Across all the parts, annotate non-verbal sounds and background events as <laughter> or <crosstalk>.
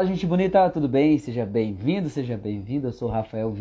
Fala gente bonita, tudo bem? Seja bem-vindo, seja bem-vindo. Eu sou Rafael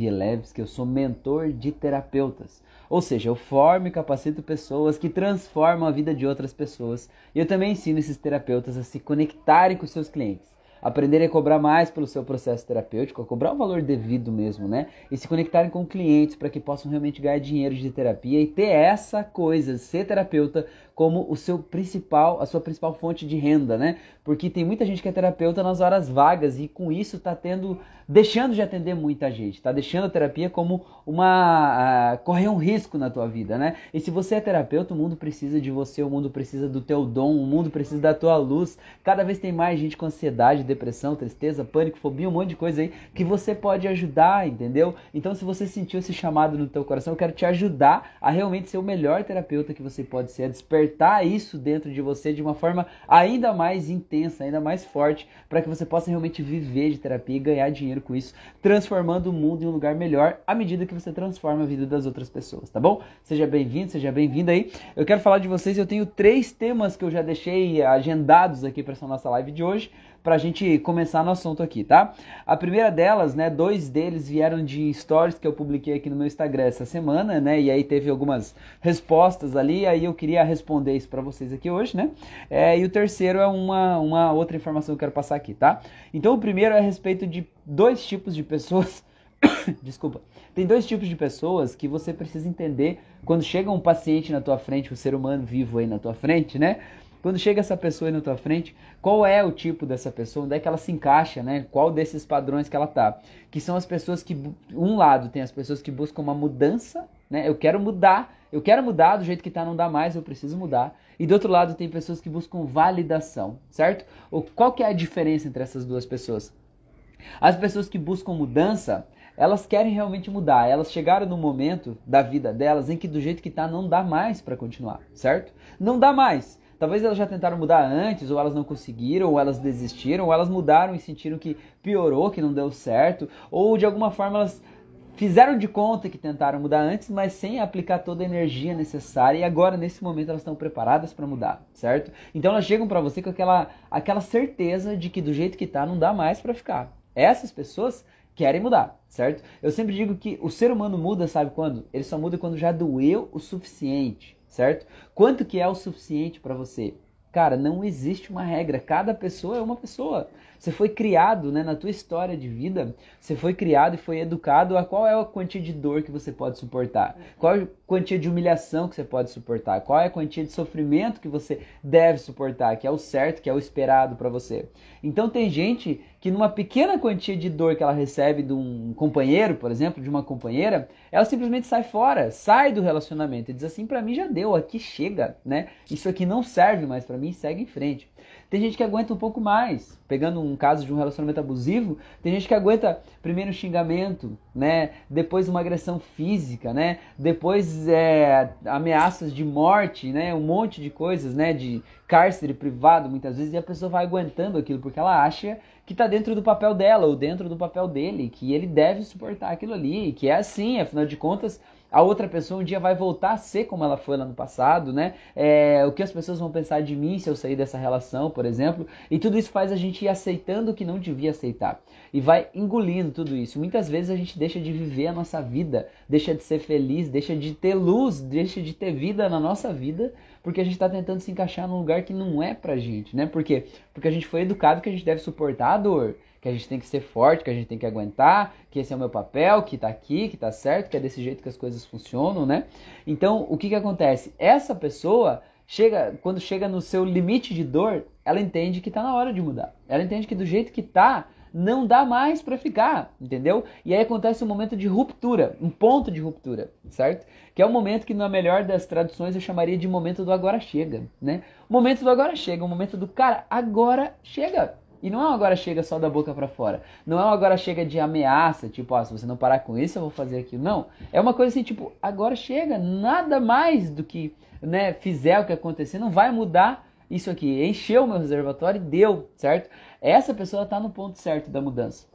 que eu sou mentor de terapeutas. Ou seja, eu formo e capacito pessoas que transformam a vida de outras pessoas. E eu também ensino esses terapeutas a se conectarem com seus clientes aprenderem a cobrar mais pelo seu processo terapêutico, a cobrar o valor devido mesmo, né? E se conectarem com clientes para que possam realmente ganhar dinheiro de terapia e ter essa coisa, ser terapeuta como o seu principal, a sua principal fonte de renda, né? Porque tem muita gente que é terapeuta nas horas vagas e com isso está tendo, deixando de atender muita gente, está deixando a terapia como uma uh, correr um risco na tua vida, né? E se você é terapeuta, o mundo precisa de você, o mundo precisa do teu dom, o mundo precisa da tua luz. Cada vez tem mais gente com ansiedade, depressão, tristeza, pânico, fobia, um monte de coisa aí que você pode ajudar, entendeu? Então, se você sentiu esse chamado no teu coração, eu quero te ajudar a realmente ser o melhor terapeuta que você pode ser, a despertar despertar isso dentro de você de uma forma ainda mais intensa, ainda mais forte, para que você possa realmente viver de terapia e ganhar dinheiro com isso, transformando o mundo em um lugar melhor à medida que você transforma a vida das outras pessoas, tá bom? Seja bem-vindo, seja bem-vinda aí. Eu quero falar de vocês, eu tenho três temas que eu já deixei agendados aqui para essa nossa live de hoje para a gente começar no assunto aqui, tá? A primeira delas, né, dois deles vieram de stories que eu publiquei aqui no meu Instagram essa semana, né? E aí teve algumas respostas ali, aí eu queria responder isso para vocês aqui hoje, né? É, e o terceiro é uma, uma outra informação que eu quero passar aqui, tá? Então o primeiro é a respeito de dois tipos de pessoas <coughs> Desculpa. Tem dois tipos de pessoas que você precisa entender quando chega um paciente na tua frente, um ser humano vivo aí na tua frente, né? Quando chega essa pessoa aí na tua frente, qual é o tipo dessa pessoa? Onde é que ela se encaixa, né? Qual desses padrões que ela tá? Que são as pessoas que, um lado, tem as pessoas que buscam uma mudança, né? Eu quero mudar, eu quero mudar do jeito que tá, não dá mais, eu preciso mudar. E do outro lado, tem pessoas que buscam validação, certo? Ou qual que é a diferença entre essas duas pessoas? As pessoas que buscam mudança, elas querem realmente mudar. Elas chegaram no momento da vida delas em que do jeito que tá não dá mais para continuar, certo? Não dá mais. Talvez elas já tentaram mudar antes, ou elas não conseguiram, ou elas desistiram, ou elas mudaram e sentiram que piorou, que não deu certo, ou de alguma forma elas fizeram de conta que tentaram mudar antes, mas sem aplicar toda a energia necessária e agora nesse momento elas estão preparadas para mudar, certo? Então elas chegam para você com aquela aquela certeza de que do jeito que tá não dá mais para ficar. Essas pessoas querem mudar, certo? Eu sempre digo que o ser humano muda, sabe quando? Ele só muda quando já doeu o suficiente certo? Quanto que é o suficiente para você? Cara, não existe uma regra. Cada pessoa é uma pessoa. Você foi criado, né, na tua história de vida, você foi criado e foi educado a qual é a quantia de dor que você pode suportar, qual é a quantia de humilhação que você pode suportar, qual é a quantia de sofrimento que você deve suportar, que é o certo, que é o esperado para você. Então tem gente que numa pequena quantia de dor que ela recebe de um companheiro, por exemplo, de uma companheira, ela simplesmente sai fora, sai do relacionamento e diz assim, para mim já deu, aqui chega, né? Isso aqui não serve mais para mim, segue em frente. Tem gente que aguenta um pouco mais. Pegando um caso de um relacionamento abusivo, tem gente que aguenta primeiro um xingamento, né? Depois uma agressão física, né? Depois é, ameaças de morte, né? Um monte de coisas, né? De cárcere privado muitas vezes e a pessoa vai aguentando aquilo porque ela acha que está dentro do papel dela ou dentro do papel dele, que ele deve suportar aquilo ali, que é assim, afinal de contas a outra pessoa um dia vai voltar a ser como ela foi lá no passado, né? É, o que as pessoas vão pensar de mim se eu sair dessa relação, por exemplo. E tudo isso faz a gente ir aceitando o que não devia aceitar. E vai engolindo tudo isso. Muitas vezes a gente deixa de viver a nossa vida, deixa de ser feliz, deixa de ter luz, deixa de ter vida na nossa vida, porque a gente está tentando se encaixar num lugar que não é pra gente, né? Por quê? Porque a gente foi educado que a gente deve suportar a dor que a gente tem que ser forte, que a gente tem que aguentar, que esse é o meu papel, que tá aqui, que tá certo, que é desse jeito que as coisas funcionam, né? Então, o que que acontece? Essa pessoa chega, quando chega no seu limite de dor, ela entende que tá na hora de mudar. Ela entende que do jeito que tá, não dá mais para ficar, entendeu? E aí acontece um momento de ruptura, um ponto de ruptura, certo? Que é o um momento que na melhor das traduções eu chamaria de momento do agora chega, né? Momento do agora chega, o momento do cara, agora chega. E não é um agora chega só da boca para fora. Não é um agora chega de ameaça, tipo, ó, se você não parar com isso, eu vou fazer aquilo. Não. É uma coisa assim, tipo, agora chega, nada mais do que, né, fizer o que acontecer, não vai mudar isso aqui. Encheu o meu reservatório e deu, certo? Essa pessoa está no ponto certo da mudança.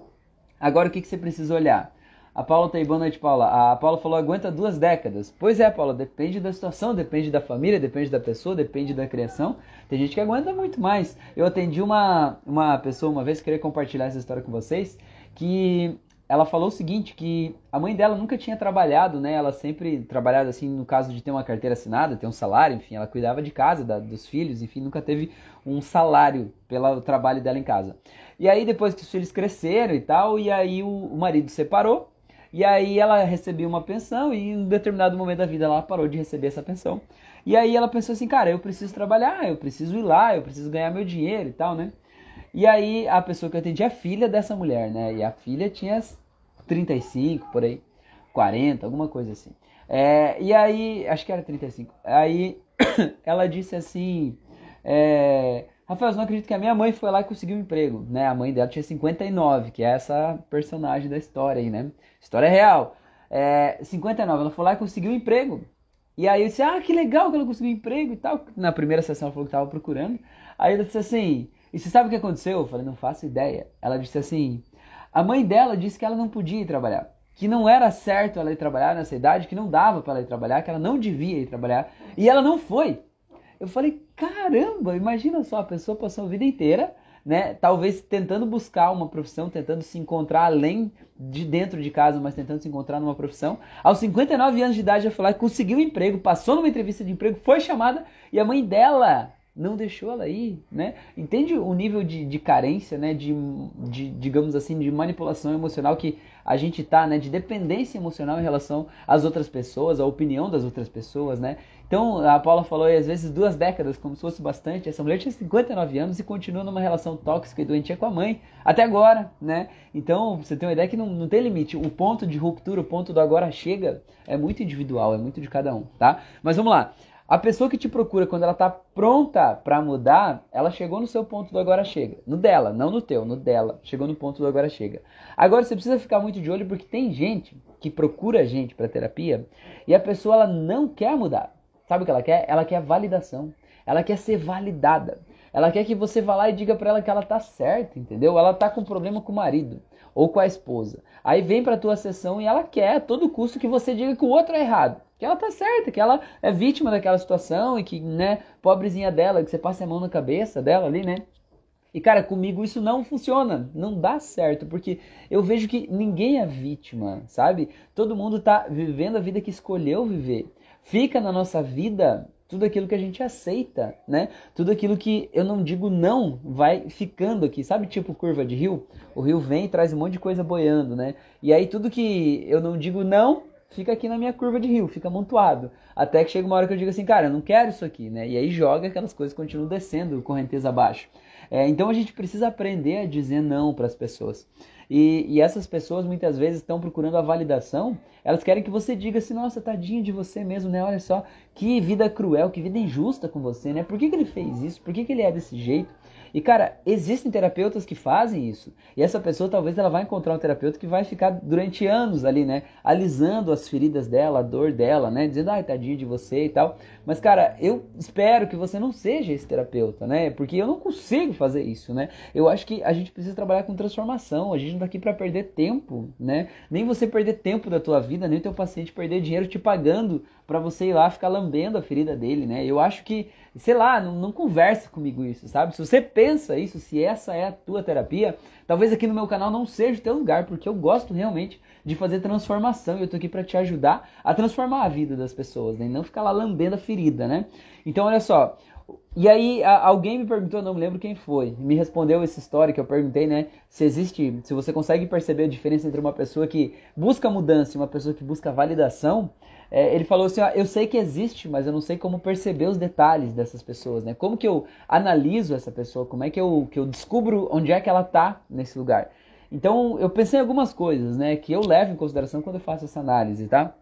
Agora o que, que você precisa olhar? A Paula tá aí, boa noite, Paula. A Paula falou, aguenta duas décadas. Pois é, Paula, depende da situação, depende da família, depende da pessoa, depende da criação. Tem gente que aguenta muito mais. Eu atendi uma, uma pessoa uma vez, queria compartilhar essa história com vocês, que ela falou o seguinte, que a mãe dela nunca tinha trabalhado, né? Ela sempre trabalhava assim, no caso de ter uma carteira assinada, ter um salário, enfim, ela cuidava de casa, da, dos filhos, enfim, nunca teve um salário pelo trabalho dela em casa. E aí depois que os filhos cresceram e tal, e aí o, o marido separou, e aí ela recebia uma pensão e em um determinado momento da vida ela parou de receber essa pensão. E aí ela pensou assim, cara, eu preciso trabalhar, eu preciso ir lá, eu preciso ganhar meu dinheiro e tal, né? E aí a pessoa que eu atendi é filha dessa mulher, né? E a filha tinha 35, por aí, 40, alguma coisa assim. É, e aí, acho que era 35. Aí <coughs> ela disse assim: é, Rafael, não acredito que a minha mãe foi lá e conseguiu um emprego, né? A mãe dela tinha 59, que é essa personagem da história aí, né? História real. É, 59, ela foi lá e conseguiu um emprego. E aí eu disse: Ah, que legal que ela conseguiu um emprego e tal. Na primeira sessão ela falou que estava procurando. Aí ela disse assim: E você sabe o que aconteceu? Eu falei: Não faço ideia. Ela disse assim: a mãe dela disse que ela não podia ir trabalhar, que não era certo ela ir trabalhar nessa idade, que não dava para ela ir trabalhar, que ela não devia ir trabalhar, e ela não foi. Eu falei, caramba, imagina só, a pessoa passou a vida inteira, né, talvez tentando buscar uma profissão, tentando se encontrar além de dentro de casa, mas tentando se encontrar numa profissão. Aos 59 anos de idade, foi lá, conseguiu um emprego, passou numa entrevista de emprego, foi chamada, e a mãe dela não deixou ela ir, né? Entende o nível de, de carência, né? De, de, digamos assim, de manipulação emocional que a gente tá, né? De dependência emocional em relação às outras pessoas, à opinião das outras pessoas, né? Então, a Paula falou aí, às vezes, duas décadas, como se fosse bastante. Essa mulher tinha 59 anos e continua numa relação tóxica e doentia com a mãe, até agora, né? Então, você tem uma ideia que não, não tem limite. O ponto de ruptura, o ponto do agora chega, é muito individual, é muito de cada um, tá? Mas vamos lá. A pessoa que te procura quando ela está pronta para mudar, ela chegou no seu ponto do agora chega. No dela, não no teu, no dela. Chegou no ponto do agora chega. Agora você precisa ficar muito de olho porque tem gente que procura gente para terapia e a pessoa ela não quer mudar. Sabe o que ela quer? Ela quer validação. Ela quer ser validada. Ela quer que você vá lá e diga para ela que ela tá certa, entendeu? Ela tá com problema com o marido ou com a esposa. Aí vem para tua sessão e ela quer a todo custo que você diga que o outro é errado que ela tá certa, que ela é vítima daquela situação e que, né, pobrezinha dela, que você passa a mão na cabeça dela ali, né? E cara, comigo isso não funciona, não dá certo, porque eu vejo que ninguém é vítima, sabe? Todo mundo tá vivendo a vida que escolheu viver. Fica na nossa vida tudo aquilo que a gente aceita, né? Tudo aquilo que eu não digo não vai ficando aqui, sabe? Tipo curva de rio, o rio vem e traz um monte de coisa boiando, né? E aí tudo que eu não digo não fica aqui na minha curva de rio, fica amontoado. Até que chega uma hora que eu digo assim, cara, eu não quero isso aqui, né? E aí joga aquelas coisas continuam descendo, correnteza abaixo. É, então a gente precisa aprender a dizer não para as pessoas. E, e, essas pessoas muitas vezes estão procurando a validação, elas querem que você diga assim, nossa, tadinho de você mesmo, né? Olha só, que vida cruel, que vida injusta com você, né? Por que, que ele fez isso? Por que, que ele é desse jeito? E cara, existem terapeutas que fazem isso. E essa pessoa talvez ela vai encontrar um terapeuta que vai ficar durante anos ali, né, alisando as feridas dela, a dor dela, né, dizendo, ai, tadinho de você e tal. Mas cara, eu espero que você não seja esse terapeuta, né? Porque eu não consigo fazer isso, né? Eu acho que a gente precisa trabalhar com transformação. A gente não tá aqui para perder tempo, né? Nem você perder tempo da tua vida, nem o teu paciente perder dinheiro te pagando para você ir lá ficar lambendo a ferida dele, né? Eu acho que sei lá, não, não conversa comigo isso, sabe? Se você pensa isso, se essa é a tua terapia, talvez aqui no meu canal não seja o teu lugar, porque eu gosto realmente de fazer transformação e eu tô aqui para te ajudar a transformar a vida das pessoas, né? E não ficar lá lambendo a ferida, né? Então, olha só, e aí alguém me perguntou, não me lembro quem foi, me respondeu essa história que eu perguntei, né? Se existe, se você consegue perceber a diferença entre uma pessoa que busca mudança e uma pessoa que busca validação. É, ele falou assim, ó, eu sei que existe, mas eu não sei como perceber os detalhes dessas pessoas, né? Como que eu analiso essa pessoa? Como é que eu, que eu descubro onde é que ela tá nesse lugar? Então eu pensei em algumas coisas, né? Que eu levo em consideração quando eu faço essa análise, tá?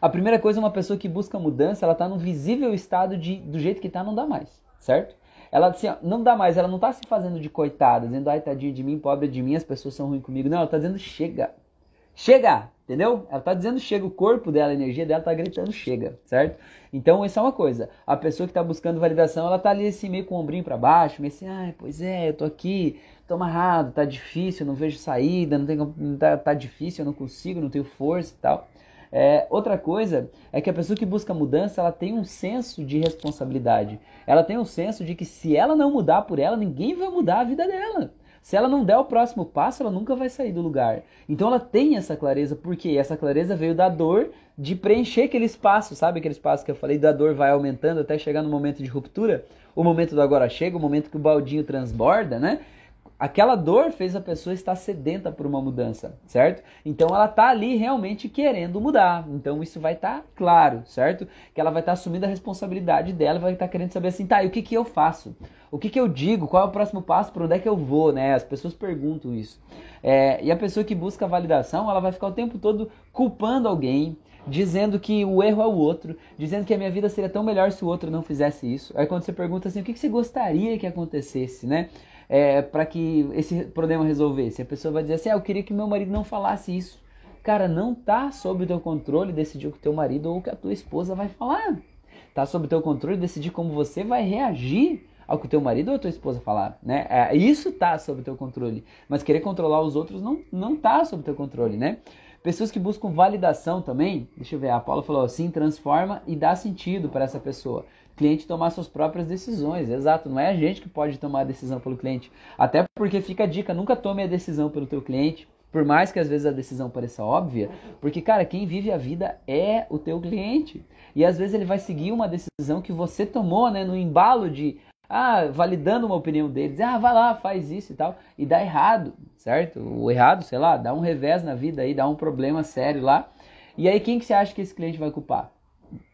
A primeira coisa, uma pessoa que busca mudança, ela está no visível estado de do jeito que está não dá mais, certo? Ela assim, ó, não dá mais, ela não está se fazendo de coitada, dizendo, ai, tadinho de mim, pobre de mim, as pessoas são ruins comigo. Não, ela está dizendo, chega. Chega! Entendeu? Ela está dizendo chega, o corpo dela, a energia dela está gritando chega, certo? Então, isso é uma coisa. A pessoa que está buscando validação, ela está ali assim, meio com o ombrinho para baixo, meio assim, ai, pois é, eu tô aqui, tô amarrado, tá difícil, não vejo saída, não tenho, tá, tá difícil, eu não consigo, não tenho força e tal. É, outra coisa é que a pessoa que busca mudança, ela tem um senso de responsabilidade. Ela tem um senso de que se ela não mudar por ela, ninguém vai mudar a vida dela. Se ela não der o próximo passo, ela nunca vai sair do lugar. Então ela tem essa clareza, porque essa clareza veio da dor de preencher aquele espaço, sabe aquele espaço que eu falei, da dor vai aumentando até chegar no momento de ruptura? O momento do agora chega, o momento que o baldinho transborda, né? Aquela dor fez a pessoa estar sedenta por uma mudança, certo? Então ela está ali realmente querendo mudar. Então isso vai estar tá claro, certo? Que ela vai estar tá assumindo a responsabilidade dela, vai estar tá querendo saber assim, tá, e o que que eu faço? O que que eu digo? Qual é o próximo passo? Para onde é que eu vou, né? As pessoas perguntam isso. É, e a pessoa que busca validação, ela vai ficar o tempo todo culpando alguém, dizendo que o erro é o outro, dizendo que a minha vida seria tão melhor se o outro não fizesse isso. Aí quando você pergunta assim, o que, que você gostaria que acontecesse, né? É, para que esse problema resolvesse. A pessoa vai dizer assim: ah, eu queria que meu marido não falasse isso. Cara, não tá sob o teu controle decidir o que teu marido ou o que a tua esposa vai falar. Tá sob o teu controle decidir como você vai reagir ao que teu marido ou tua esposa falar, né? É, isso tá sob o teu controle, mas querer controlar os outros não não tá sob o teu controle, né? Pessoas que buscam validação também, deixa eu ver, a Paula falou assim, transforma e dá sentido para essa pessoa cliente tomar suas próprias decisões. Exato, não é a gente que pode tomar a decisão pelo cliente. Até porque fica a dica, nunca tome a decisão pelo teu cliente, por mais que às vezes a decisão pareça óbvia, porque cara, quem vive a vida é o teu cliente. E às vezes ele vai seguir uma decisão que você tomou, né, no embalo de ah, validando uma opinião dele, dizer, ah, vai lá, faz isso e tal, e dá errado, certo? O errado, sei lá, dá um revés na vida aí, dá um problema sério lá. E aí quem que você acha que esse cliente vai culpar?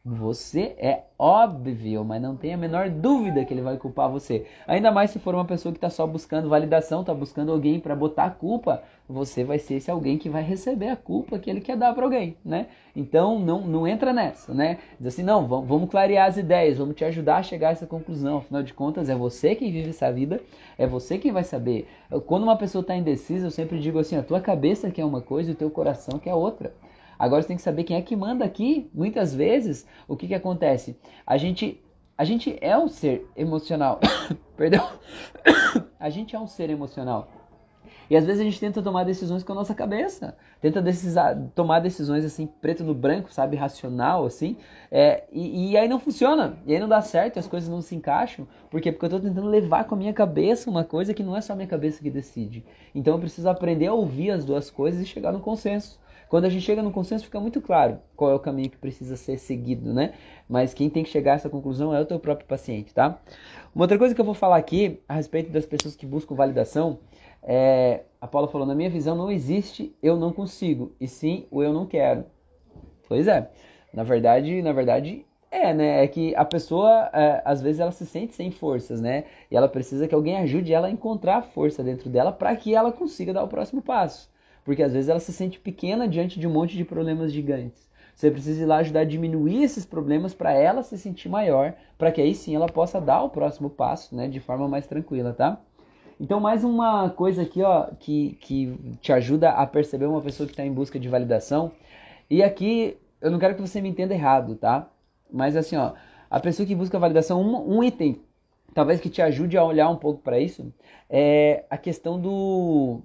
Você é óbvio, mas não tem a menor dúvida que ele vai culpar você. Ainda mais se for uma pessoa que está só buscando validação, está buscando alguém para botar a culpa, você vai ser esse alguém que vai receber a culpa que ele quer dar para alguém, né? Então não, não entra nessa, né? Diz assim, não, vamos, vamos clarear as ideias, vamos te ajudar a chegar a essa conclusão. Afinal de contas, é você quem vive essa vida, é você quem vai saber. Quando uma pessoa está indecisa, eu sempre digo assim, a tua cabeça quer uma coisa e o teu coração quer outra. Agora você tem que saber quem é que manda aqui. Muitas vezes, o que, que acontece? A gente, a gente é um ser emocional. <coughs> Perdão. <coughs> a gente é um ser emocional. E às vezes a gente tenta tomar decisões com a nossa cabeça. Tenta decisar, tomar decisões assim, preto no branco, sabe? Racional, assim. É, e, e, aí não funciona. E aí não dá certo, as coisas não se encaixam. Por quê? Porque eu estou tentando levar com a minha cabeça uma coisa que não é só a minha cabeça que decide. Então eu preciso aprender a ouvir as duas coisas e chegar no consenso. Quando a gente chega no consenso, fica muito claro qual é o caminho que precisa ser seguido, né? Mas quem tem que chegar a essa conclusão é o teu próprio paciente, tá? Uma outra coisa que eu vou falar aqui a respeito das pessoas que buscam validação é, a Paula falou, na minha visão não existe eu não consigo, e sim o eu não quero. Pois é, na verdade, na verdade é, né? É que a pessoa, é, às vezes, ela se sente sem forças, né? E ela precisa que alguém ajude ela a encontrar força dentro dela para que ela consiga dar o próximo passo. Porque às vezes ela se sente pequena diante de um monte de problemas gigantes. Você precisa ir lá ajudar a diminuir esses problemas para ela se sentir maior, para que aí sim ela possa dar o próximo passo, né, de forma mais tranquila, tá? Então, mais uma coisa aqui, ó, que, que te ajuda a perceber uma pessoa que está em busca de validação. E aqui, eu não quero que você me entenda errado, tá? Mas assim, ó, a pessoa que busca validação, um, um item, talvez que te ajude a olhar um pouco para isso, é a questão do,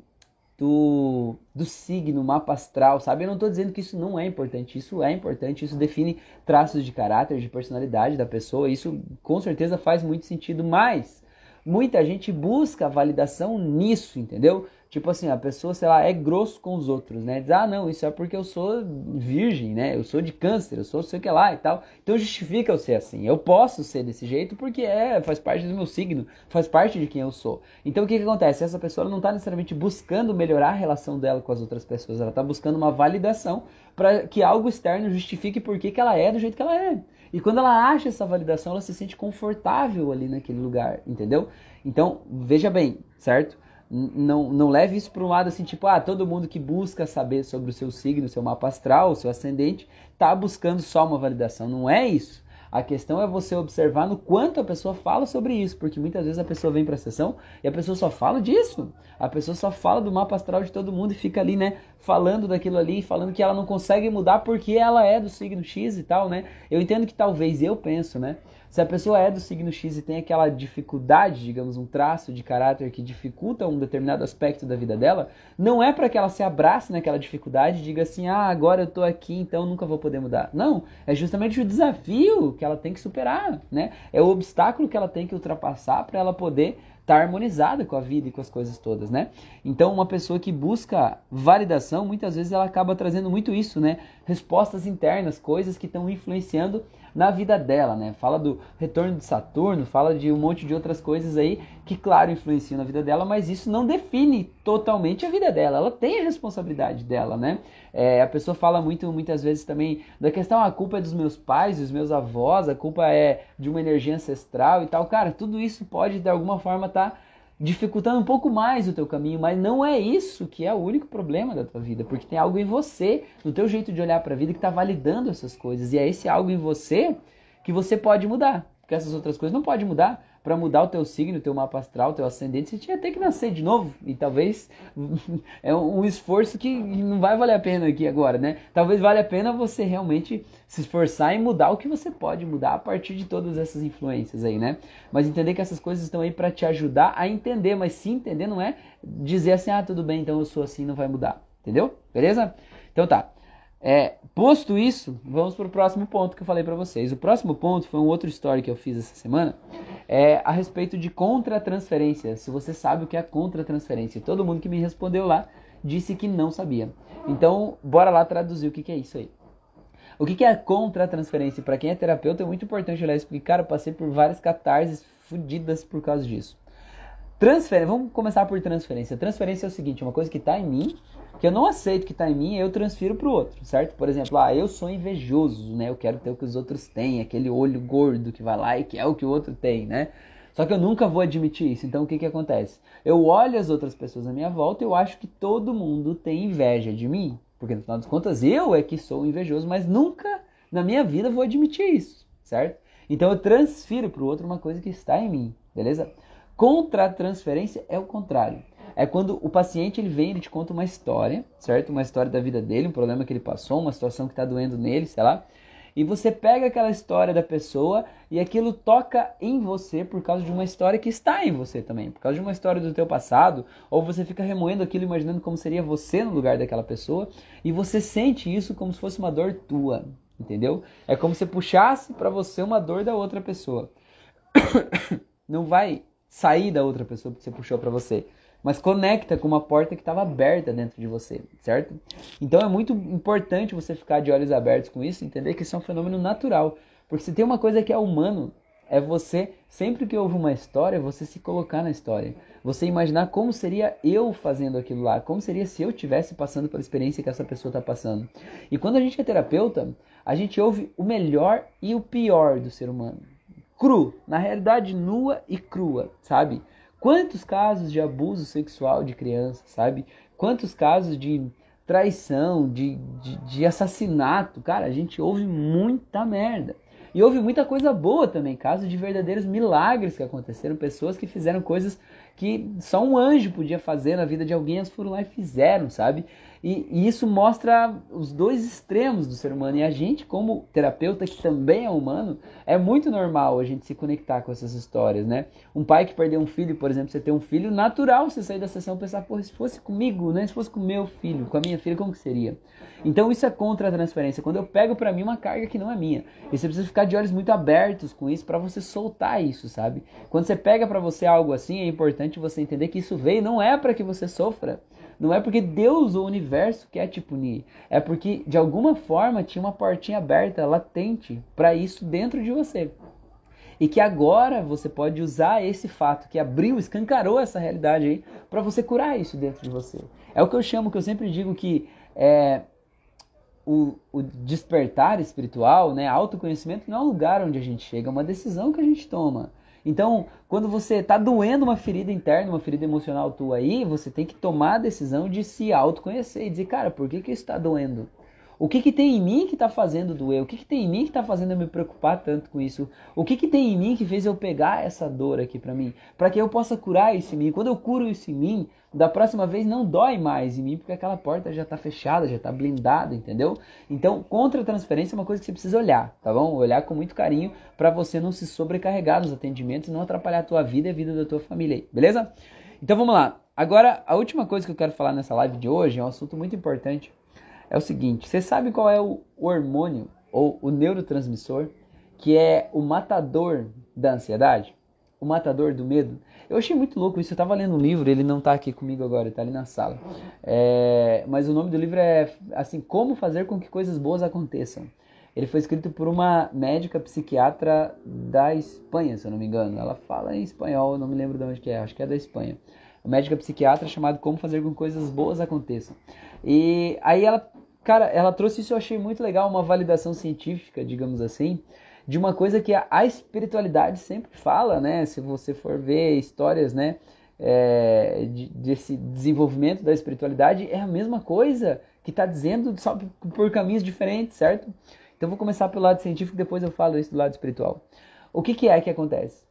do, do signo, mapa astral, sabe? Eu não estou dizendo que isso não é importante, isso é importante, isso define traços de caráter, de personalidade da pessoa, isso com certeza faz muito sentido, mas muita gente busca validação nisso, entendeu? Tipo assim, a pessoa, sei lá, é grosso com os outros, né? Diz, ah, não, isso é porque eu sou virgem, né? Eu sou de câncer, eu sou sei o que lá e tal. Então justifica eu ser assim. Eu posso ser desse jeito porque é, faz parte do meu signo, faz parte de quem eu sou. Então o que, que acontece? Essa pessoa não está necessariamente buscando melhorar a relação dela com as outras pessoas, ela está buscando uma validação para que algo externo justifique por que, que ela é do jeito que ela é. E quando ela acha essa validação, ela se sente confortável ali naquele lugar, entendeu? Então, veja bem, certo? Não, não leve isso para um lado assim, tipo, ah, todo mundo que busca saber sobre o seu signo, seu mapa astral, o seu ascendente, está buscando só uma validação. Não é isso. A questão é você observar no quanto a pessoa fala sobre isso, porque muitas vezes a pessoa vem para a sessão e a pessoa só fala disso. A pessoa só fala do mapa astral de todo mundo e fica ali, né, falando daquilo ali, falando que ela não consegue mudar porque ela é do signo X e tal, né? Eu entendo que talvez eu penso, né? Se a pessoa é do signo X e tem aquela dificuldade, digamos, um traço de caráter que dificulta um determinado aspecto da vida dela, não é para que ela se abrace naquela dificuldade e diga assim: "Ah, agora eu tô aqui, então nunca vou poder mudar". Não, é justamente o desafio que ela tem que superar, né? É o obstáculo que ela tem que ultrapassar para ela poder estar tá harmonizada com a vida e com as coisas todas, né? Então, uma pessoa que busca validação, muitas vezes ela acaba trazendo muito isso, né? Respostas internas, coisas que estão influenciando na vida dela, né? Fala do retorno de Saturno, fala de um monte de outras coisas aí que, claro, influenciam na vida dela, mas isso não define totalmente a vida dela. Ela tem a responsabilidade dela, né? É, a pessoa fala muito, muitas vezes também da questão, ah, a culpa é dos meus pais, dos meus avós, a culpa é de uma energia ancestral e tal. Cara, tudo isso pode de alguma forma estar tá dificultando um pouco mais o teu caminho, mas não é isso que é o único problema da tua vida, porque tem algo em você, no teu jeito de olhar para a vida que está validando essas coisas, e é esse algo em você que você pode mudar, porque essas outras coisas não pode mudar para mudar o teu signo, teu mapa astral, teu ascendente, você tinha que nascer de novo. E talvez <laughs> é um esforço que não vai valer a pena aqui agora, né? Talvez valha a pena você realmente se esforçar e mudar o que você pode mudar a partir de todas essas influências aí, né? Mas entender que essas coisas estão aí para te ajudar a entender, mas se entender não é dizer assim, ah, tudo bem, então eu sou assim, não vai mudar. Entendeu? Beleza? Então tá. É, posto isso, vamos para o próximo ponto que eu falei para vocês. O próximo ponto foi um outro story que eu fiz essa semana, é a respeito de contra-transferência. Se você sabe o que é contra-transferência. Todo mundo que me respondeu lá disse que não sabia. Então, bora lá traduzir o que, que é isso aí. O que, que é contra-transferência? Para quem é terapeuta é muito importante olhar explicar. Eu passei por várias catarses fodidas por causa disso. Transferência, vamos começar por transferência. Transferência é o seguinte, uma coisa que está em mim, que eu não aceito que está em mim, eu transfiro para o outro, certo? Por exemplo, ah, eu sou invejoso, né? Eu quero ter o que os outros têm, aquele olho gordo que vai lá e quer o que o outro tem, né? Só que eu nunca vou admitir isso. Então o que que acontece? Eu olho as outras pessoas à minha volta e eu acho que todo mundo tem inveja de mim, porque no final das contas eu é que sou invejoso, mas nunca na minha vida vou admitir isso, certo? Então eu transfiro para o outro uma coisa que está em mim, beleza? Contra-transferência é o contrário. É quando o paciente ele vem, ele te conta uma história, certo? Uma história da vida dele, um problema que ele passou, uma situação que está doendo nele, sei lá. E você pega aquela história da pessoa e aquilo toca em você por causa de uma história que está em você também, por causa de uma história do teu passado, ou você fica remoendo aquilo imaginando como seria você no lugar daquela pessoa, e você sente isso como se fosse uma dor tua, entendeu? É como se puxasse para você uma dor da outra pessoa. <coughs> Não vai sair da outra pessoa que você puxou para você, mas conecta com uma porta que estava aberta dentro de você, certo? Então é muito importante você ficar de olhos abertos com isso, entender que isso é um fenômeno natural, porque se tem uma coisa que é humano, é você, sempre que houve uma história, você se colocar na história. Você imaginar como seria eu fazendo aquilo lá, como seria se eu tivesse passando pela experiência que essa pessoa está passando. E quando a gente é terapeuta, a gente ouve o melhor e o pior do ser humano cru, na realidade nua e crua, sabe? Quantos casos de abuso sexual de criança, sabe? Quantos casos de traição, de, de, de, assassinato, cara, a gente ouve muita merda. E houve muita coisa boa também, casos de verdadeiros milagres que aconteceram, pessoas que fizeram coisas que só um anjo podia fazer na vida de alguém, elas foram lá e fizeram, sabe? E, e, isso mostra os dois extremos do ser humano. E a gente, como terapeuta, que também é humano, é muito normal a gente se conectar com essas histórias, né? Um pai que perdeu um filho, por exemplo, você ter um filho, natural você sair da sessão e pensar, pô, se fosse comigo, né? Se fosse com meu filho, com a minha filha, como que seria? Então isso é contra a transferência. Quando eu pego para mim uma carga que não é minha. E você precisa ficar de olhos muito abertos com isso para você soltar isso, sabe? Quando você pega para você algo assim, é importante você entender que isso veio, não é para que você sofra. Não é porque Deus ou o universo quer te punir. É porque, de alguma forma, tinha uma portinha aberta, latente, para isso dentro de você. E que agora você pode usar esse fato que abriu, escancarou essa realidade aí, para você curar isso dentro de você. É o que eu chamo, que eu sempre digo que é, o, o, despertar espiritual, né, autoconhecimento, não é um lugar onde a gente chega, é uma decisão que a gente toma. Então, quando você está doendo uma ferida interna, uma ferida emocional tua aí, você tem que tomar a decisão de se autoconhecer e dizer, cara, por que, que isso está doendo? O que, que tem em mim que está fazendo doer? O que, que tem em mim que está fazendo eu me preocupar tanto com isso? O que, que tem em mim que fez eu pegar essa dor aqui para mim? Para que eu possa curar isso em mim. Quando eu curo isso em mim, da próxima vez não dói mais em mim, porque aquela porta já está fechada, já está blindada, entendeu? Então, contra-transferência é uma coisa que você precisa olhar, tá bom? Olhar com muito carinho para você não se sobrecarregar nos atendimentos e não atrapalhar a tua vida e a vida da tua família aí, beleza? Então vamos lá. Agora, a última coisa que eu quero falar nessa live de hoje é um assunto muito importante é o seguinte: você sabe qual é o hormônio ou o neurotransmissor que é o matador da ansiedade? O matador do medo? Eu achei muito louco isso. Eu estava lendo um livro, ele não está aqui comigo agora, está ali na sala. É, mas o nome do livro é assim: Como fazer com que coisas boas aconteçam. Ele foi escrito por uma médica psiquiatra da Espanha, se eu não me engano. Ela fala em espanhol, não me lembro de onde que é, acho que é da Espanha. Uma médica psiquiatra chamada Como Fazer com que Coisas Boas Aconteçam. E aí ela Cara, ela trouxe isso, eu achei muito legal, uma validação científica, digamos assim, de uma coisa que a, a espiritualidade sempre fala, né? Se você for ver histórias, né? É, de, desse desenvolvimento da espiritualidade, é a mesma coisa que está dizendo, só por caminhos diferentes, certo? Então vou começar pelo lado científico, depois eu falo isso do lado espiritual. O que, que é que acontece?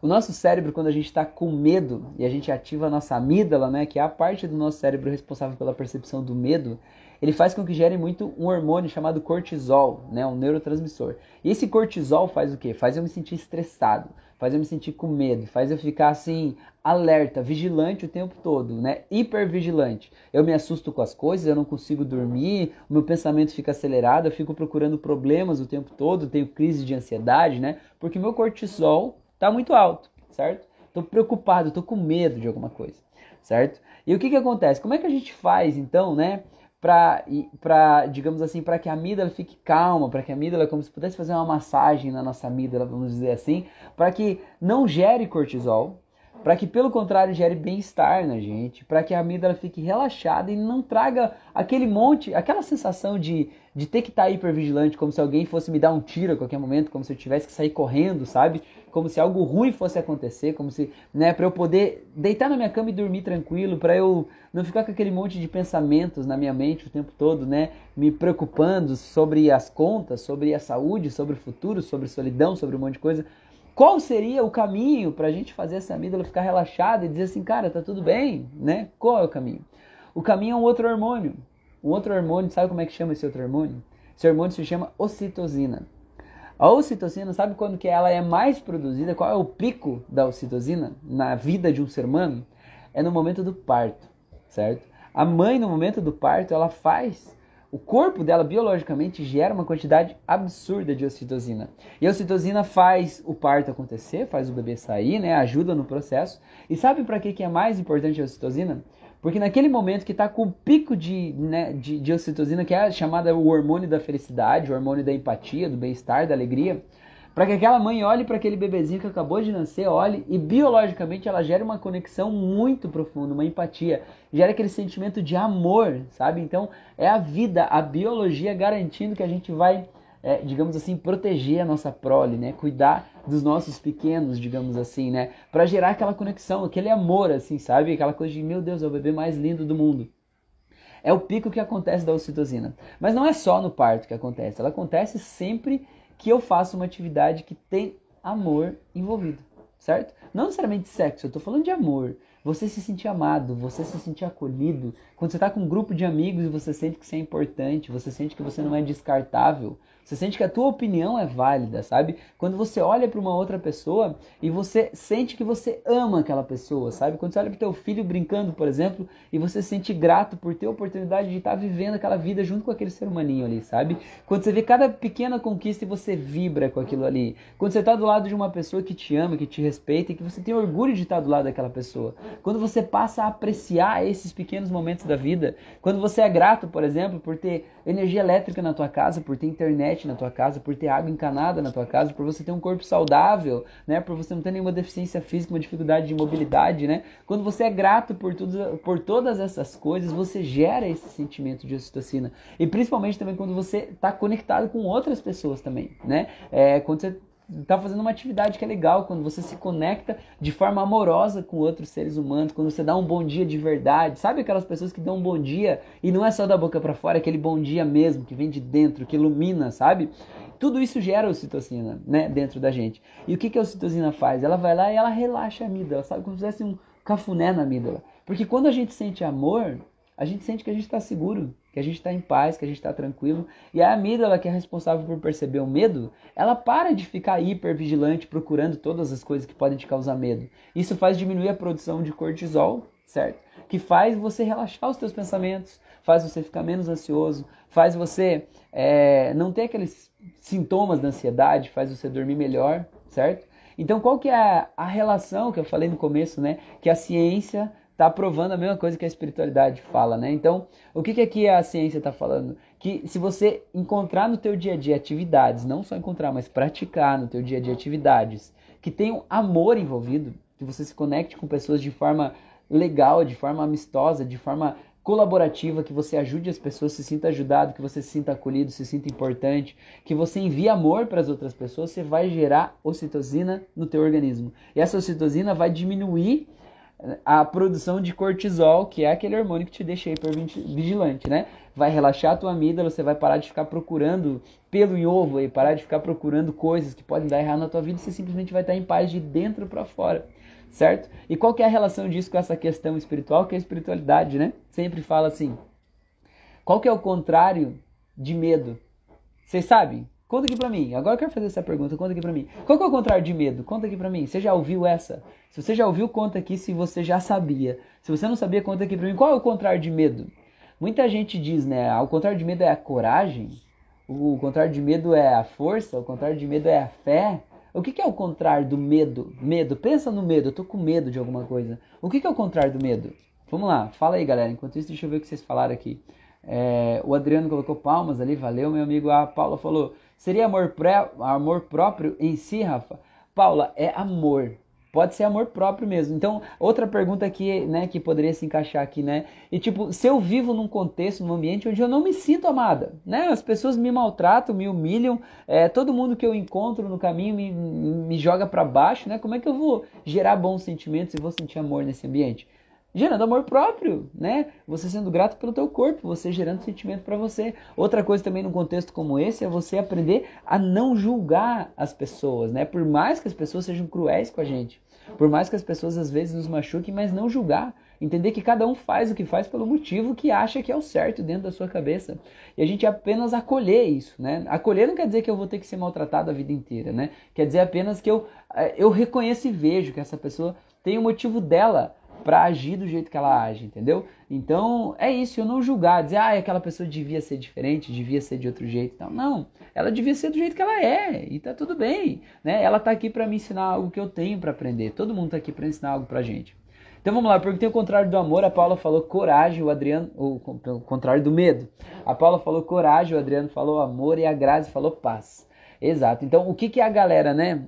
O nosso cérebro, quando a gente está com medo e a gente ativa a nossa amígdala, né, que é a parte do nosso cérebro responsável pela percepção do medo, ele faz com que gere muito um hormônio chamado cortisol, né, um neurotransmissor. E esse cortisol faz o quê? Faz eu me sentir estressado, faz eu me sentir com medo, faz eu ficar assim alerta, vigilante o tempo todo, né? Hipervigilante. Eu me assusto com as coisas, eu não consigo dormir, o meu pensamento fica acelerado, eu fico procurando problemas o tempo todo, tenho crise de ansiedade, né? Porque meu cortisol está muito alto, certo? Estou preocupado, estou com medo de alguma coisa, certo? E o que que acontece? Como é que a gente faz então, né? Para, digamos assim, para que a amígdala fique calma, para que a amígdala, como se pudesse fazer uma massagem na nossa amígdala, vamos dizer assim, para que não gere cortisol, para que pelo contrário gere bem-estar na gente, para que a amígdala fique relaxada e não traga aquele monte, aquela sensação de, de ter que estar tá hipervigilante, como se alguém fosse me dar um tiro a qualquer momento, como se eu tivesse que sair correndo, sabe? Como se algo ruim fosse acontecer, como se, né, para eu poder deitar na minha cama e dormir tranquilo, para eu não ficar com aquele monte de pensamentos na minha mente o tempo todo, né, me preocupando sobre as contas, sobre a saúde, sobre o futuro, sobre solidão, sobre um monte de coisa. Qual seria o caminho para a gente fazer essa amígdala ficar relaxada e dizer assim, cara, tá tudo bem, né? Qual é o caminho? O caminho é um outro hormônio. Um outro hormônio, sabe como é que chama esse outro hormônio? Esse hormônio se chama ocitocina. A ocitocina, sabe quando que ela é mais produzida? Qual é o pico da ocitocina na vida de um ser humano? É no momento do parto, certo? A mãe, no momento do parto, ela faz o corpo dela biologicamente gera uma quantidade absurda de ocitocina. E a ocitocina faz o parto acontecer, faz o bebê sair, né, ajuda no processo. E sabe para que, que é mais importante a ocitocina? Porque naquele momento que está com o pico de, né, de, de ocitocina, que é chamada o hormônio da felicidade, o hormônio da empatia, do bem-estar, da alegria, para que aquela mãe olhe para aquele bebezinho que acabou de nascer, olhe e biologicamente ela gera uma conexão muito profunda, uma empatia, gera aquele sentimento de amor, sabe? Então é a vida, a biologia garantindo que a gente vai, é, digamos assim, proteger a nossa prole, né? Cuidar dos nossos pequenos, digamos assim, né? Para gerar aquela conexão, aquele amor, assim, sabe? Aquela coisa de meu Deus, é o bebê mais lindo do mundo. É o pico que acontece da ocitocina. Mas não é só no parto que acontece, ela acontece sempre que eu faço uma atividade que tem amor envolvido, certo? Não necessariamente sexo, eu estou falando de amor. Você se sentir amado, você se sentir acolhido. Quando você está com um grupo de amigos e você sente que você é importante, você sente que você não é descartável, você sente que a tua opinião é válida, sabe? Quando você olha para uma outra pessoa e você sente que você ama aquela pessoa, sabe? Quando você olha para teu filho brincando, por exemplo, e você se sente grato por ter a oportunidade de estar tá vivendo aquela vida junto com aquele ser humaninho ali, sabe? Quando você vê cada pequena conquista e você vibra com aquilo ali. Quando você está do lado de uma pessoa que te ama, que te respeita e que você tem orgulho de estar tá do lado daquela pessoa. Quando você passa a apreciar esses pequenos momentos da vida. Quando você é grato, por exemplo, por ter energia elétrica na tua casa, por ter internet internet na tua casa, por ter água encanada na tua casa, por você ter um corpo saudável, né? Por você não ter nenhuma deficiência física, uma dificuldade de mobilidade, né? Quando você é grato por, tudo, por todas essas coisas, você gera esse sentimento de ocitocina. E principalmente também quando você está conectado com outras pessoas também, né? É, quando você está fazendo uma atividade que é legal, quando você se conecta de forma amorosa com outros seres humanos, quando você dá um bom dia de verdade. Sabe aquelas pessoas que dão um bom dia e não é só da boca para fora, é aquele bom dia mesmo, que vem de dentro, que ilumina, sabe? Tudo isso gera ocitocina, né, dentro da gente. E o que, que a ocitocina faz? Ela vai lá e ela relaxa a amígdala, sabe? Como se fizesse um cafuné na amígdala. Porque quando a gente sente amor, a gente sente que a gente está seguro, que a gente está em paz, que a gente está tranquilo. E a amígdala, que é responsável por perceber o medo, ela para de ficar hipervigilante procurando todas as coisas que podem te causar medo. Isso faz diminuir a produção de cortisol, certo? Que faz você relaxar os teus pensamentos, faz você ficar menos ansioso, faz você é, não ter aqueles sintomas da ansiedade, faz você dormir melhor, certo? Então, qual que é a relação que eu falei no começo, né? Que a ciência está provando a mesma coisa que a espiritualidade fala, né? Então, o que, que aqui a ciência está falando? Que se você encontrar no teu dia a dia atividades, não só encontrar, mas praticar no teu dia a dia atividades que tenham amor envolvido, que você se conecte com pessoas de forma legal, de forma amistosa, de forma colaborativa, que você ajude as pessoas, se sinta ajudado, que você se sinta acolhido, se sinta importante, que você envie amor para as outras pessoas, você vai gerar ocitocina no teu organismo. E essa ocitocina vai diminuir a produção de cortisol, que é aquele hormônio que te deixa hipervigilante, né? Vai relaxar a tua amígdala, você vai parar de ficar procurando pelo em ovo e parar de ficar procurando coisas que podem dar errado na tua vida, você simplesmente vai estar em paz de dentro para fora, certo? E qual que é a relação disso com essa questão espiritual, que é a espiritualidade, né? Sempre fala assim, qual que é o contrário de medo? Vocês sabem? Conta aqui pra mim. Agora eu quero fazer essa pergunta. Conta aqui pra mim. Qual que é o contrário de medo? Conta aqui pra mim. Você já ouviu essa? Se você já ouviu, conta aqui se você já sabia. Se você não sabia, conta aqui pra mim. Qual é o contrário de medo? Muita gente diz, né? O contrário de medo é a coragem. O contrário de medo é a força. O contrário de medo é a fé. O que, que é o contrário do medo? Medo. Pensa no medo. Eu tô com medo de alguma coisa. O que, que é o contrário do medo? Vamos lá. Fala aí, galera. Enquanto isso, deixa eu ver o que vocês falaram aqui. É, o Adriano colocou palmas ali. Valeu, meu amigo. A Paula falou Seria amor, pré, amor próprio em si, Rafa? Paula, é amor. Pode ser amor próprio mesmo. Então, outra pergunta aqui, né, que poderia se encaixar aqui, né? E tipo, se eu vivo num contexto, num ambiente onde eu não me sinto amada, né? As pessoas me maltratam, me humilham, é, todo mundo que eu encontro no caminho me, me joga para baixo, né? Como é que eu vou gerar bons sentimentos e vou sentir amor nesse ambiente? Gerando amor próprio, né? Você sendo grato pelo teu corpo, você gerando sentimento para você. Outra coisa também num contexto como esse é você aprender a não julgar as pessoas, né? Por mais que as pessoas sejam cruéis com a gente, por mais que as pessoas às vezes nos machuquem, mas não julgar. Entender que cada um faz o que faz pelo motivo que acha que é o certo dentro da sua cabeça. E a gente apenas acolher isso, né? Acolher não quer dizer que eu vou ter que ser maltratado a vida inteira, né? Quer dizer apenas que eu, eh, eu reconheço e vejo que essa pessoa tem o motivo dela para agir do jeito que ela age, entendeu? Então é isso, eu não julgar, dizer, ah, aquela pessoa devia ser diferente, devia ser de outro jeito, não, não, ela devia ser do jeito que ela é e tá tudo bem, né? Ela tá aqui para me ensinar algo que eu tenho para aprender, todo mundo tá aqui para ensinar algo pra gente. Então vamos lá, porque tem o contrário do amor, a Paula falou coragem, o Adriano, o, o contrário do medo. A Paula falou coragem, o Adriano falou amor e a Grazi falou paz. Exato. Então, o que, que a galera, né,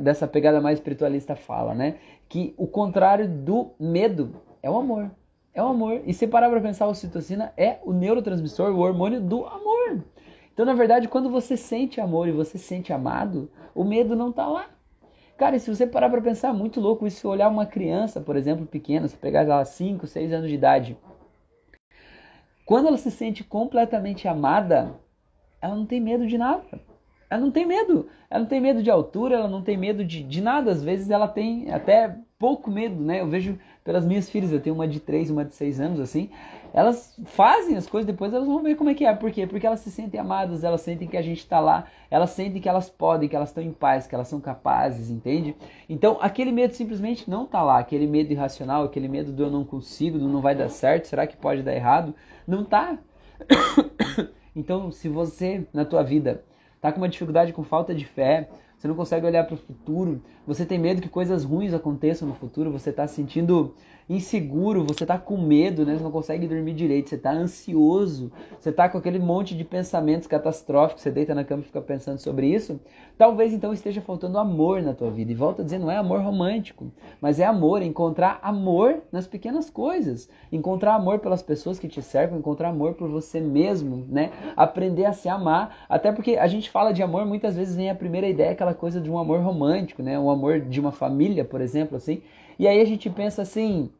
dessa pegada mais espiritualista fala, né? Que o contrário do medo é o amor. É o amor. E se parar para pensar, a ocitocina é o neurotransmissor, o hormônio do amor. Então, na verdade, quando você sente amor e você se sente amado, o medo não tá lá. Cara, e se você parar para pensar, é muito louco isso, olhar uma criança, por exemplo, pequena, se pegar ela 5, 6 anos de idade, quando ela se sente completamente amada, ela não tem medo de nada. Ela não tem medo. Ela não tem medo de altura, ela não tem medo de, de nada. Às vezes ela tem até pouco medo, né? Eu vejo pelas minhas filhas, eu tenho uma de 3 uma de 6 anos, assim. Elas fazem as coisas, depois elas vão ver como é que é. Por quê? Porque elas se sentem amadas, elas sentem que a gente está lá, elas sentem que elas podem, que elas estão em paz, que elas são capazes, entende? Então, aquele medo simplesmente não está lá. Aquele medo irracional, aquele medo do eu não consigo, do não vai dar certo, será que pode dar errado? Não está. <coughs> Então, se você, na tua vida, está com uma dificuldade com falta de fé, você não consegue olhar para o futuro, você tem medo que coisas ruins aconteçam no futuro, você está se sentindo inseguro, você tá com medo, né? Você não consegue dormir direito, você tá ansioso, você tá com aquele monte de pensamentos catastróficos, você deita na cama e fica pensando sobre isso, talvez então esteja faltando amor na tua vida. E volta a dizer, não é amor romântico, mas é amor, encontrar amor nas pequenas coisas, encontrar amor pelas pessoas que te cercam, encontrar amor por você mesmo, né? Aprender a se amar, até porque a gente fala de amor, muitas vezes vem a primeira ideia aquela coisa de um amor romântico, né? Um amor de uma família, por exemplo, assim. E aí a gente pensa assim: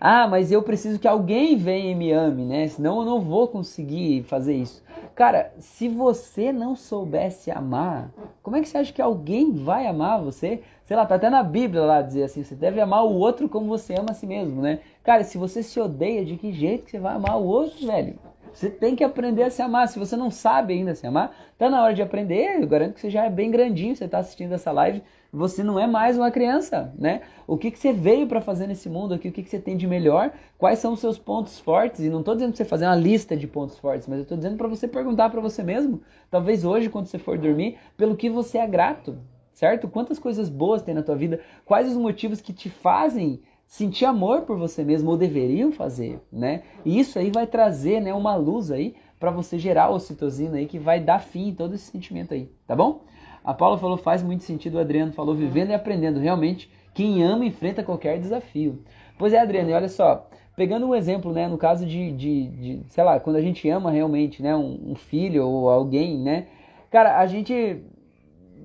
ah, mas eu preciso que alguém venha e me ame, né? Senão eu não vou conseguir fazer isso. Cara, se você não soubesse amar, como é que você acha que alguém vai amar você? Sei lá, tá até na Bíblia lá dizer assim: você deve amar o outro como você ama a si mesmo, né? Cara, se você se odeia, de que jeito que você vai amar o outro, velho? Você tem que aprender a se amar. Se você não sabe ainda se amar, tá na hora de aprender. Eu garanto que você já é bem grandinho, você está assistindo essa live. Você não é mais uma criança, né? O que, que você veio para fazer nesse mundo aqui? O que, que você tem de melhor? Quais são os seus pontos fortes? E não estou dizendo para você fazer uma lista de pontos fortes, mas eu estou dizendo para você perguntar para você mesmo, talvez hoje, quando você for dormir, pelo que você é grato, certo? Quantas coisas boas tem na tua vida? Quais os motivos que te fazem sentir amor por você mesmo ou deveriam fazer, né? E isso aí vai trazer, né, uma luz aí para você gerar ocitocina aí que vai dar fim em todo esse sentimento aí, tá bom? A Paula falou faz muito sentido, o Adriano falou vivendo e aprendendo. Realmente, quem ama enfrenta qualquer desafio. Pois é, Adriano, e olha só, pegando um exemplo, né, no caso de, de, de sei lá, quando a gente ama realmente, né, um, um filho ou alguém, né, cara, a gente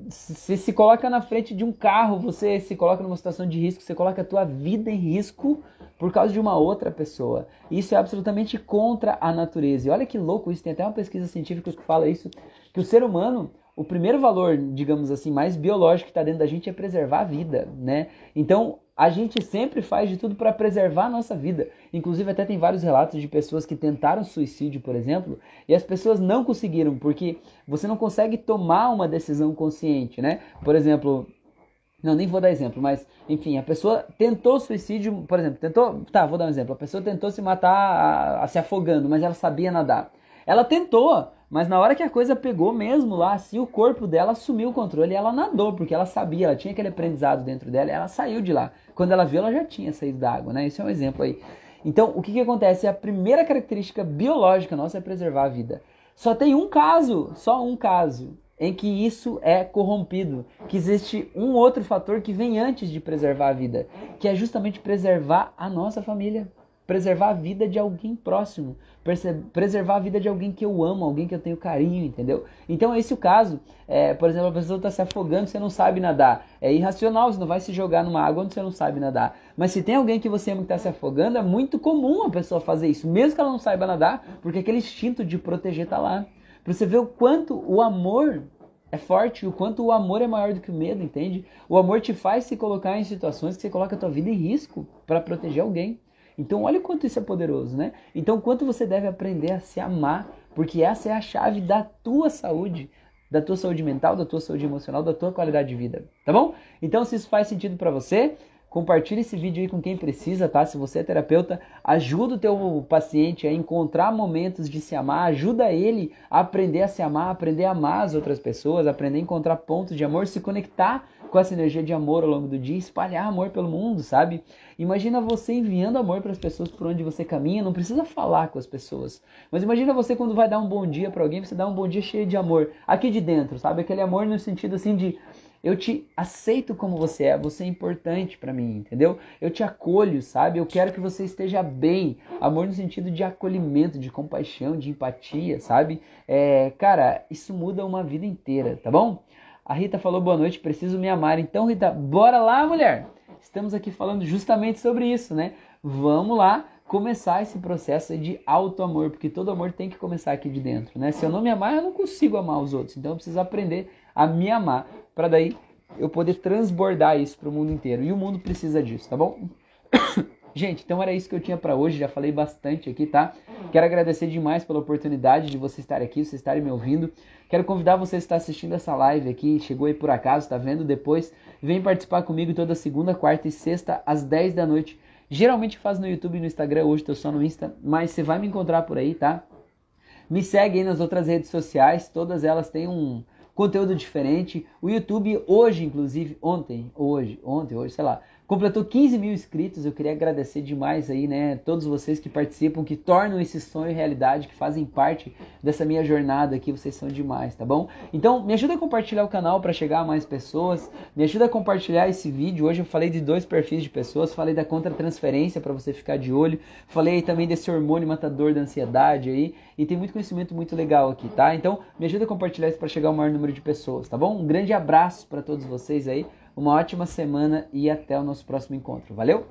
você se coloca na frente de um carro, você se coloca numa situação de risco, você coloca a tua vida em risco por causa de uma outra pessoa. Isso é absolutamente contra a natureza. E olha que louco isso, tem até uma pesquisa científica que fala isso, que o ser humano, o primeiro valor, digamos assim, mais biológico que está dentro da gente é preservar a vida, né? Então, a gente sempre faz de tudo para preservar a nossa vida. Inclusive, até tem vários relatos de pessoas que tentaram suicídio, por exemplo, e as pessoas não conseguiram, porque você não consegue tomar uma decisão consciente, né? Por exemplo, não, nem vou dar exemplo, mas enfim, a pessoa tentou suicídio, por exemplo, tentou. Tá, vou dar um exemplo. A pessoa tentou se matar a, a, se afogando, mas ela sabia nadar. Ela tentou, mas na hora que a coisa pegou mesmo lá, assim, o corpo dela assumiu o controle e ela nadou, porque ela sabia, ela tinha aquele aprendizado dentro dela ela saiu de lá. Quando ela viu, ela já tinha saído da água, né? Isso é um exemplo aí. Então, o que, que acontece? A primeira característica biológica nossa é preservar a vida. Só tem um caso, só um caso, em que isso é corrompido, que existe um outro fator que vem antes de preservar a vida, que é justamente preservar a nossa família preservar a vida de alguém próximo, preservar a vida de alguém que eu amo, alguém que eu tenho carinho, entendeu? Então, esse é o caso. É, por exemplo, a pessoa está se afogando, você não sabe nadar. É irracional, você não vai se jogar numa água onde você não sabe nadar. Mas se tem alguém que você ama que está se afogando, é muito comum a pessoa fazer isso, mesmo que ela não saiba nadar, porque aquele instinto de proteger está lá. Para você ver o quanto o amor é forte, o quanto o amor é maior do que o medo, entende? O amor te faz se colocar em situações que você coloca a tua vida em risco para proteger alguém. Então, olha o quanto isso é poderoso, né? Então, quanto você deve aprender a se amar, porque essa é a chave da tua saúde, da tua saúde mental, da tua saúde emocional, da tua qualidade de vida, tá bom? Então, se isso faz sentido para você, compartilhe esse vídeo aí com quem precisa, tá? Se você é terapeuta, ajuda o teu paciente a encontrar momentos de se amar, ajuda ele a aprender a se amar, aprender a amar as outras pessoas, aprender a encontrar pontos de amor, se conectar com essa energia de amor ao longo do dia, espalhar amor pelo mundo, sabe? Imagina você enviando amor para as pessoas por onde você caminha, não precisa falar com as pessoas. Mas imagina você quando vai dar um bom dia para alguém, você dá um bom dia cheio de amor, aqui de dentro, sabe? Aquele amor no sentido assim de eu te aceito como você é, você é importante para mim, entendeu? Eu te acolho, sabe? Eu quero que você esteja bem. Amor no sentido de acolhimento, de compaixão, de empatia, sabe? É, cara, isso muda uma vida inteira, tá bom? A Rita falou boa noite, preciso me amar. Então, Rita, bora lá, mulher! Estamos aqui falando justamente sobre isso, né? Vamos lá começar esse processo de auto-amor, porque todo amor tem que começar aqui de dentro, né? Se eu não me amar, eu não consigo amar os outros. Então, eu preciso aprender a me amar, para daí eu poder transbordar isso para o mundo inteiro. E o mundo precisa disso, tá bom? <coughs> Gente, então era isso que eu tinha para hoje, já falei bastante aqui, tá? Quero agradecer demais pela oportunidade de você estar aqui, você estarem me ouvindo. Quero convidar você a estar assistindo essa live aqui, chegou aí por acaso, tá vendo depois? Vem participar comigo toda segunda, quarta e sexta às 10 da noite. Geralmente faz no YouTube e no Instagram, hoje tô só no Insta, mas você vai me encontrar por aí, tá? Me segue aí nas outras redes sociais, todas elas têm um conteúdo diferente. O YouTube hoje, inclusive, ontem, hoje, ontem, hoje, sei lá, Completou 15 mil inscritos, eu queria agradecer demais aí, né? Todos vocês que participam, que tornam esse sonho realidade, que fazem parte dessa minha jornada aqui, vocês são demais, tá bom? Então, me ajuda a compartilhar o canal para chegar a mais pessoas, me ajuda a compartilhar esse vídeo. Hoje eu falei de dois perfis de pessoas, falei da contra-transferência para você ficar de olho, falei também desse hormônio matador da ansiedade aí, e tem muito conhecimento muito legal aqui, tá? Então, me ajuda a compartilhar isso para chegar ao maior número de pessoas, tá bom? Um grande abraço para todos vocês aí. Uma ótima semana e até o nosso próximo encontro. Valeu?